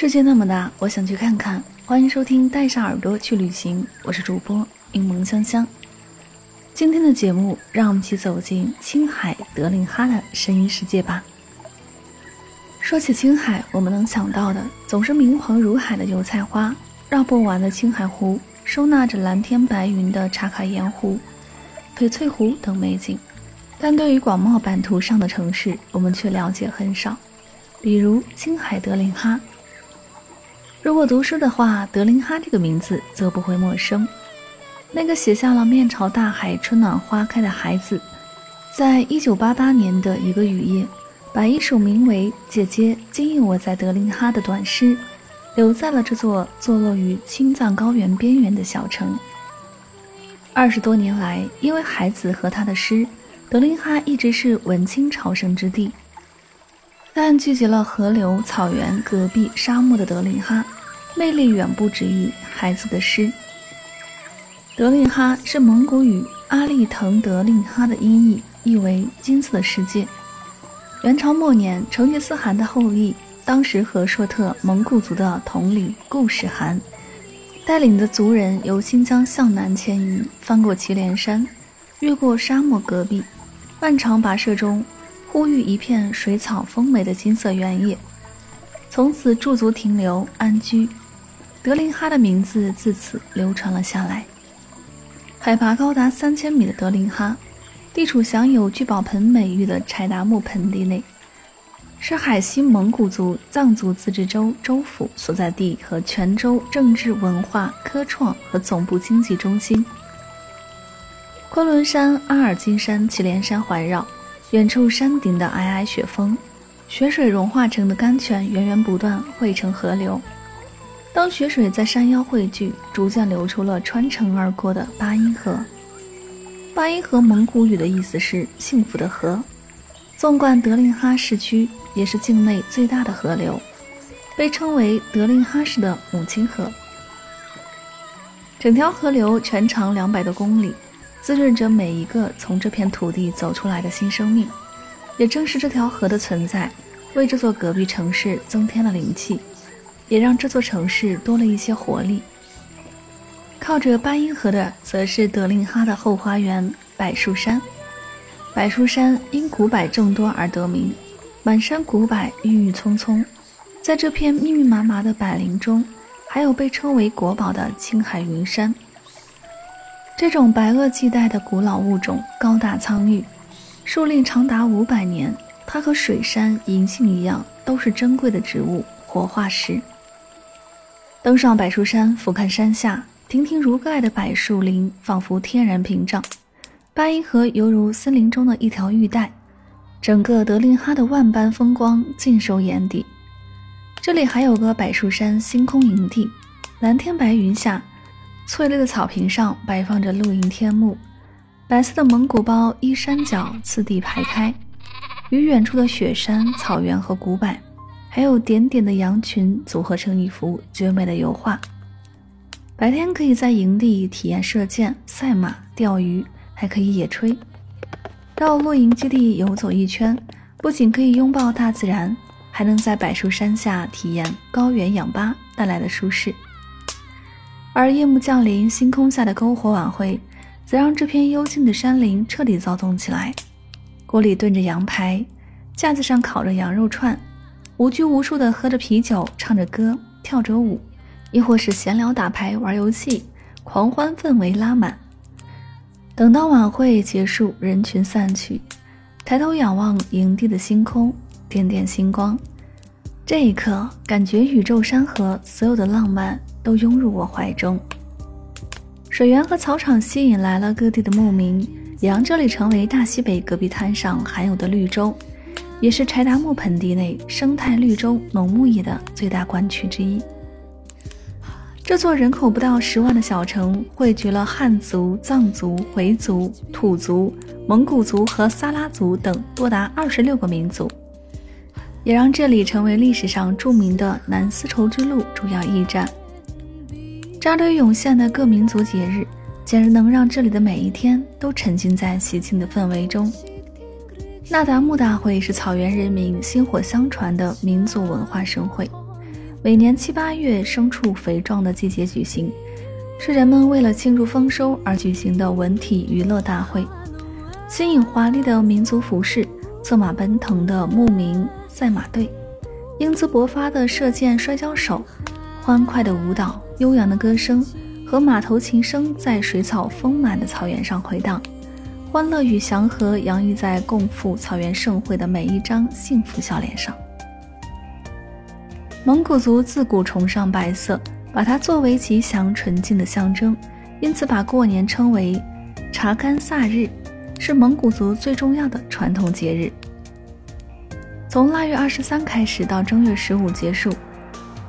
世界那么大，我想去看看。欢迎收听《带上耳朵去旅行》，我是主播柠檬香香。今天的节目，让我们一起走进青海德令哈的声音世界吧。说起青海，我们能想到的总是明黄如海的油菜花，绕不完的青海湖，收纳着蓝天白云的茶卡盐湖、翡翠湖等美景。但对于广袤版图上的城市，我们却了解很少。比如青海德令哈。如果读书的话，德林哈这个名字则不会陌生。那个写下了“面朝大海，春暖花开”的孩子，在一九八八年的一个雨夜，把一首名为《姐姐，今夜我在德林哈》的短诗，留在了这座坐落于青藏高原边缘的小城。二十多年来，因为孩子和他的诗，德林哈一直是文青朝圣之地。但聚集了河流、草原、戈壁、沙漠的德林哈，魅力远不止于孩子的诗。德令哈是蒙古语阿利腾德令哈的音译，意为“金色的世界”。元朝末年，成吉思汗的后裔，当时和硕特蒙古族的统领固始汗带领的族人由新疆向南迁移，翻过祁连山，越过沙漠戈壁，漫长跋涉中。呼吁一片水草丰美的金色原野，从此驻足停留安居。德林哈的名字自此流传了下来。海拔高达三千米的德林哈，地处享有聚宝盆美誉的柴达木盆地内，是海西蒙古族藏族自治州州府所在地和全州政治、文化、科创和总部经济中心。昆仑山、阿尔金山、祁连山环绕。远处山顶的皑皑雪峰，雪水融化成的甘泉源源不断汇成河流。当雪水在山腰汇聚，逐渐流出了穿城而过的巴音河。巴音河蒙古语的意思是幸福的河。纵贯德令哈市区，也是境内最大的河流，被称为德令哈市的母亲河。整条河流全长两百多公里。滋润着每一个从这片土地走出来的新生命，也正是这条河的存在，为这座隔壁城市增添了灵气，也让这座城市多了一些活力。靠着巴音河的，则是德令哈的后花园——柏树山。柏树山因古柏众多而得名，满山古柏郁郁葱葱，在这片密密麻麻的柏林中，还有被称为国宝的青海云山。这种白垩纪代的古老物种高大苍郁，树龄长达五百年。它和水杉、银杏一样，都是珍贵的植物活化石。登上柏树山，俯瞰山下，亭亭如盖的柏树林仿佛天然屏障，巴音河犹如森林中的一条玉带，整个德令哈的万般风光尽收眼底。这里还有个柏树山星空营地，蓝天白云下。翠绿的草坪上摆放着露营天幕，白色的蒙古包依山脚次第排开，与远处的雪山、草原和古柏，还有点点的羊群组合成一幅绝美的油画。白天可以在营地体验射箭、赛马、钓鱼，还可以野炊。到露营基地游走一圈，不仅可以拥抱大自然，还能在柏树山下体验高原氧吧带来的舒适。而夜幕降临，星空下的篝火晚会，则让这片幽静的山林彻底躁动起来。锅里炖着羊排，架子上烤着羊肉串，无拘无束地喝着啤酒，唱着歌，跳着舞，亦或是闲聊打牌、玩游戏，狂欢氛围拉满。等到晚会结束，人群散去，抬头仰望营地的星空，点点星光。这一刻，感觉宇宙山河所有的浪漫都涌入我怀中。水源和草场吸引来了各地的牧民，也让这里成为大西北戈壁滩上罕有的绿洲，也是柴达木盆地内生态绿洲农牧业的最大关区之一。这座人口不到十万的小城，汇聚了汉族、藏族、回族、土族、蒙古族和撒拉族等多达二十六个民族。也让这里成为历史上著名的南丝绸之路主要驿站。扎堆涌现的各民族节日，简直能让这里的每一天都沉浸在喜庆的氛围中。那达慕大会是草原人民薪火相传的民族文化盛会，每年七八月牲畜肥壮的季节举行，是人们为了庆祝丰收而举行的文体娱乐大会。新颖华丽的民族服饰，策马奔腾的牧民。赛马队，英姿勃发的射箭摔跤手，欢快的舞蹈，悠扬的歌声和马头琴声在水草丰满的草原上回荡，欢乐与祥和洋溢在共赴草原盛会的每一张幸福笑脸上。蒙古族自古崇尚白色，把它作为吉祥纯净的象征，因此把过年称为查干萨日，是蒙古族最重要的传统节日。从腊月二十三开始到正月十五结束，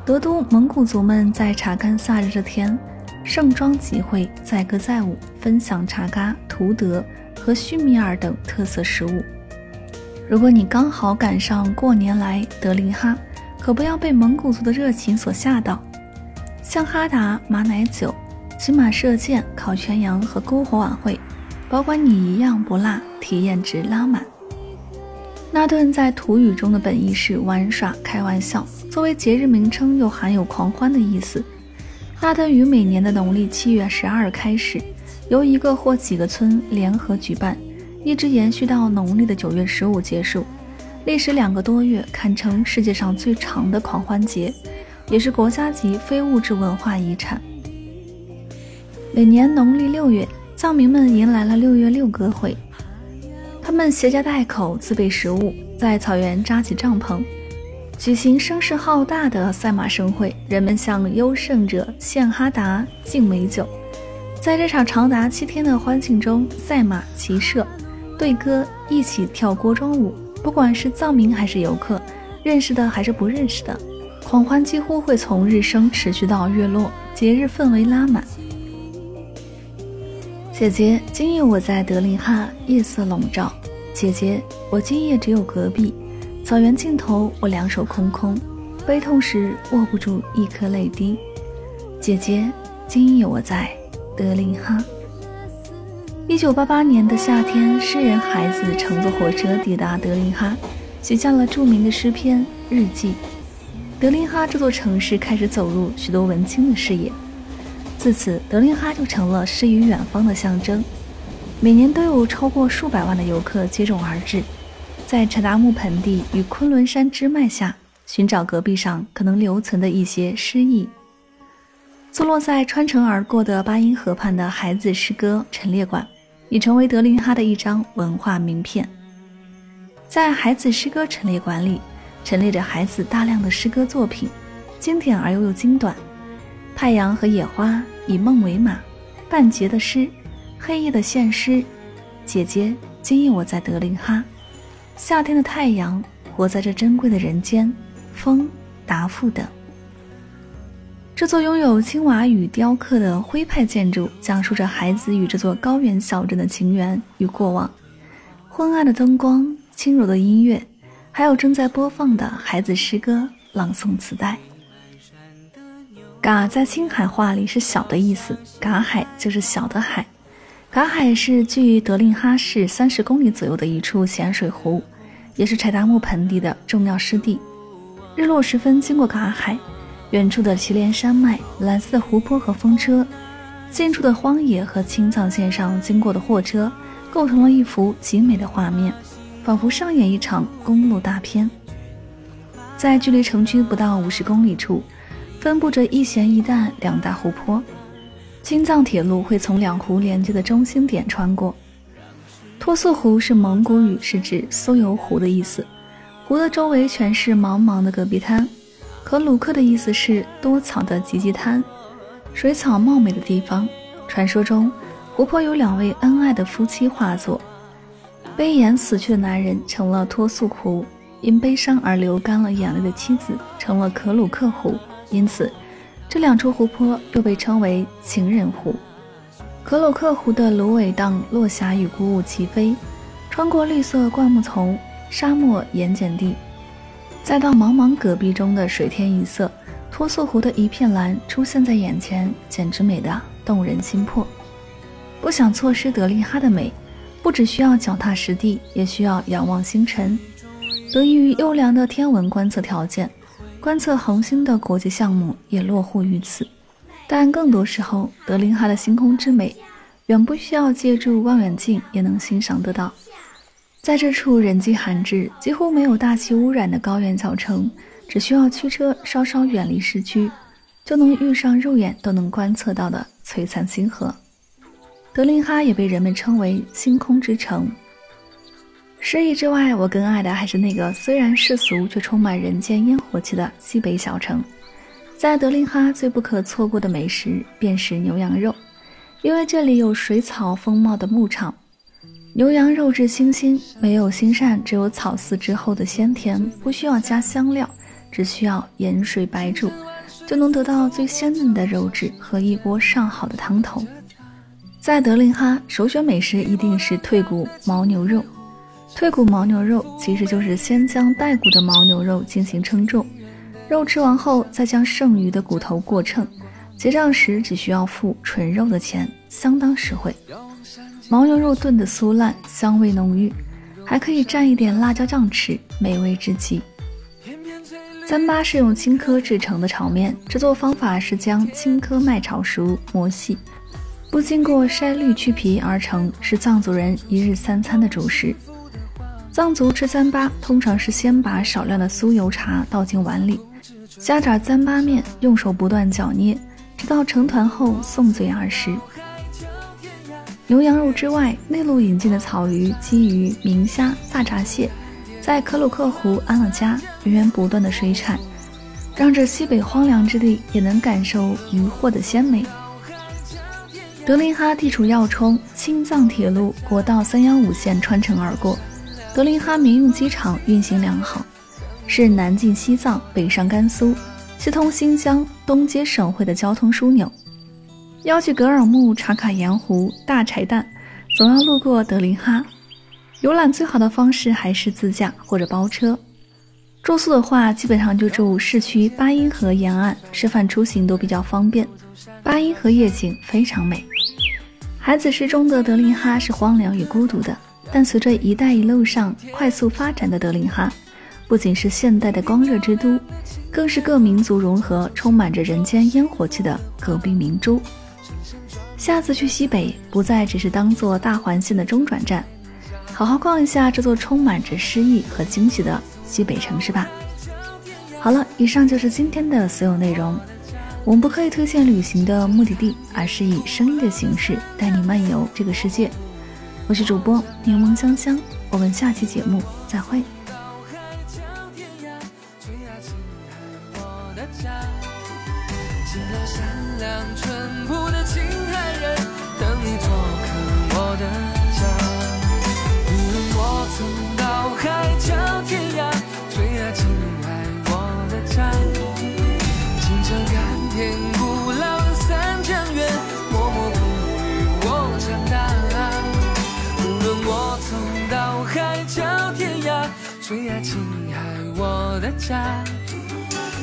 德都蒙古族们在查干萨日这天盛装集会，载歌载舞，分享查嘎、图德和须弥尔等特色食物。如果你刚好赶上过年来德令哈，可不要被蒙古族的热情所吓到。像哈达马奶酒、骑马射箭、烤全羊和篝火晚会，保管你一样不落，体验值拉满。那顿在土语中的本意是玩耍、开玩笑，作为节日名称又含有狂欢的意思。那顿于每年的农历七月十二开始，由一个或几个村联合举办，一直延续到农历的九月十五结束，历时两个多月，堪称世界上最长的狂欢节，也是国家级非物质文化遗产。每年农历六月，藏民们迎来了六月六歌会。他们携家带口，自备食物，在草原扎起帐篷，举行声势浩大的赛马盛会。人们向优胜者献哈达、敬美酒。在这场长达七天的欢庆中，赛马、骑射、对歌，一起跳锅庄舞。不管是藏民还是游客，认识的还是不认识的，狂欢几乎会从日升持续到月落，节日氛围拉满。姐姐，今夜我在德令哈，夜色笼罩。姐姐，我今夜只有隔壁，草原尽头，我两手空空，悲痛时握不住一颗泪滴。姐姐，今夜我在德林哈。一九八八年的夏天，诗人孩子乘坐火车抵达德林哈，写下了著名的诗篇《日记》。德林哈这座城市开始走入许多文青的视野，自此，德林哈就成了诗与远方的象征。每年都有超过数百万的游客接踵而至，在柴达木盆地与昆仑山支脉下寻找戈壁上可能留存的一些诗意。坐落在穿城而过的巴音河畔的孩子诗歌陈列馆，已成为德令哈的一张文化名片。在孩子诗歌陈列馆里，陈列着孩子大量的诗歌作品，经典而又又精短。太阳和野花，以梦为马，半截的诗。黑夜的现诗，姐姐，今夜我在德令哈。夏天的太阳，活在这珍贵的人间。风，答复等。这座拥有青瓦与雕刻的徽派建筑，讲述着孩子与这座高原小镇的情缘与过往。昏暗的灯光，轻柔的音乐，还有正在播放的孩子诗歌朗诵磁带。嘎在青海话里是小的意思，嘎海就是小的海。嘎海是距德令哈市三十公里左右的一处咸水湖，也是柴达木盆地的重要湿地。日落时分经过嘎海，远处的祁连山脉、蓝色的湖泊和风车，近处的荒野和青藏线上经过的货车，构成了一幅极美的画面，仿佛上演一场公路大片。在距离城区不到五十公里处，分布着一咸一淡两大湖泊。青藏铁路会从两湖连接的中心点穿过，托素湖是蒙古语，是指酥油湖的意思。湖的周围全是茫茫的戈壁滩。可鲁克的意思是多草的极地滩，水草茂美的地方。传说中，湖泊有两位恩爱的夫妻化作，悲眼死去的男人成了托素湖，因悲伤而流干了眼泪的妻子成了可鲁克湖。因此，这两处湖泊又被称为情人湖。可鲁克湖的芦苇荡落霞与孤鹜齐飞，穿过绿色灌木丛、沙漠盐碱地。再到茫茫戈壁中的水天一色，托素湖的一片蓝出现在眼前，简直美得动人心魄。不想错失德令哈的美，不只需要脚踏实地，也需要仰望星辰。得益于优良的天文观测条件，观测恒星的国际项目也落户于此。但更多时候，德令哈的星空之美，远不需要借助望远镜也能欣赏得到。在这处人迹罕至、几乎没有大气污染的高原小城，只需要驱车稍稍远离市区，就能遇上肉眼都能观测到的璀璨星河。德令哈也被人们称为“星空之城”。诗意之外，我更爱的还是那个虽然世俗却充满人间烟火气的西北小城。在德令哈最不可错过的美食便是牛羊肉，因为这里有水草丰茂的牧场。牛羊肉质清新，没有腥膻，只有草饲之后的鲜甜，不需要加香料，只需要盐水白煮，就能得到最鲜嫩的肉质和一锅上好的汤头。在德令哈，首选美食一定是退骨牦牛肉。退骨牦牛肉其实就是先将带骨的牦牛肉进行称重，肉吃完后再将剩余的骨头过秤，结账时只需要付纯肉的钱，相当实惠。牦牛肉炖得酥烂，香味浓郁，还可以蘸一点辣椒酱吃，美味至极。糌粑是用青稞制成的炒面，制作方法是将青稞麦炒熟磨细，不经过筛滤去皮而成，是藏族人一日三餐的主食。藏族吃糌粑通常是先把少量的酥油茶倒进碗里，加点糌粑面，用手不断搅捏，直到成团后送嘴而食。牛羊肉之外，内陆引进的草鱼、鲫鱼、明虾、大闸蟹，在可鲁克湖安了家，源源不断的水产，让这西北荒凉之地也能感受渔获的鲜美。德令哈地处要冲，青藏铁路国道三幺五线穿城而过，德令哈民用机场运行良好，是南进西藏、北上甘肃、西通新疆、东接省会的交通枢纽。要去格尔木、茶卡盐湖、大柴旦，总要路过德令哈。游览最好的方式还是自驾或者包车。住宿的话，基本上就住市区巴音河沿岸，吃饭出行都比较方便。巴音河夜景非常美。孩子诗中的德令哈是荒凉与孤独的，但随着“一带一路”上快速发展的德令哈，不仅是现代的光热之都，更是各民族融合、充满着人间烟火气的隔壁明珠。下次去西北，不再只是当做大环线的中转站，好好逛一下这座充满着诗意和惊喜的西北城市吧。好了，以上就是今天的所有内容。我们不刻意推荐旅行的目的地，而是以声音的形式带你漫游这个世界。我是主播柠檬香香，我们下期节目再会。海角天涯，最爱青海我的家。清澈甘甜古老的三江源，默默哺育我长大。无论我走到海角天涯，最爱青海我的家。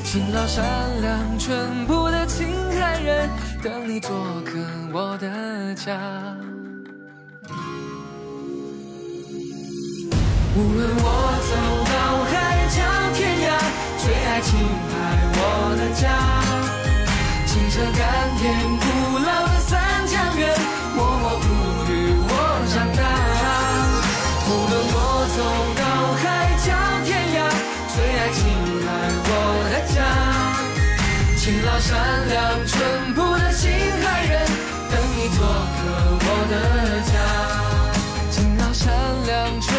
勤劳善良淳朴的青海人，等你做客我的家。无论我走到海角天涯，最爱青海我的家，清澈甘甜古老的三江源，默默哺育我长大。无论我走到海角天涯，最爱青海我的家，勤劳善良淳朴的青海人，等你做个我的家，勤劳善良淳。